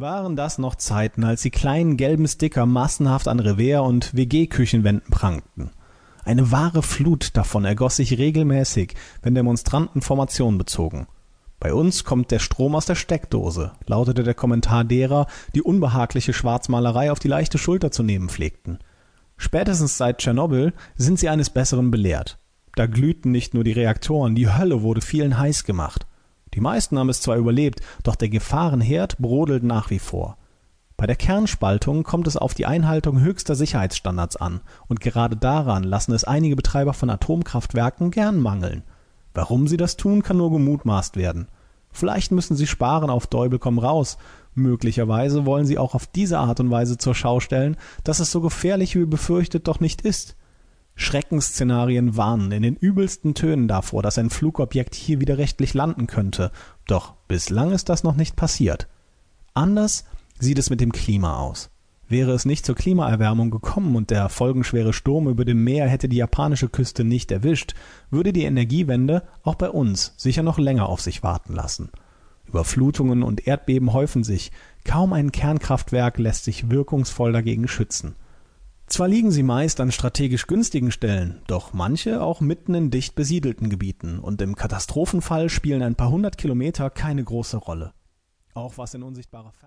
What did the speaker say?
Waren das noch Zeiten, als die kleinen gelben Sticker massenhaft an Revers- und WG-Küchenwänden prangten? Eine wahre Flut davon ergoss sich regelmäßig, wenn Demonstranten Formation bezogen. Bei uns kommt der Strom aus der Steckdose, lautete der Kommentar derer, die unbehagliche Schwarzmalerei auf die leichte Schulter zu nehmen pflegten. Spätestens seit Tschernobyl sind sie eines Besseren belehrt. Da glühten nicht nur die Reaktoren, die Hölle wurde vielen heiß gemacht. Die meisten haben es zwar überlebt, doch der Gefahrenherd brodelt nach wie vor. Bei der Kernspaltung kommt es auf die Einhaltung höchster Sicherheitsstandards an, und gerade daran lassen es einige Betreiber von Atomkraftwerken gern mangeln. Warum sie das tun, kann nur gemutmaßt werden. Vielleicht müssen sie sparen auf Däubel komm raus, möglicherweise wollen sie auch auf diese Art und Weise zur Schau stellen, dass es so gefährlich wie befürchtet doch nicht ist. Schreckensszenarien warnen in den übelsten Tönen davor, dass ein Flugobjekt hier widerrechtlich landen könnte, doch bislang ist das noch nicht passiert. Anders sieht es mit dem Klima aus. Wäre es nicht zur Klimaerwärmung gekommen und der folgenschwere Sturm über dem Meer hätte die japanische Küste nicht erwischt, würde die Energiewende auch bei uns sicher noch länger auf sich warten lassen. Überflutungen und Erdbeben häufen sich, kaum ein Kernkraftwerk lässt sich wirkungsvoll dagegen schützen. Zwar liegen sie meist an strategisch günstigen Stellen, doch manche auch mitten in dicht besiedelten Gebieten, und im Katastrophenfall spielen ein paar hundert Kilometer keine große Rolle. Auch was in unsichtbarer Ferne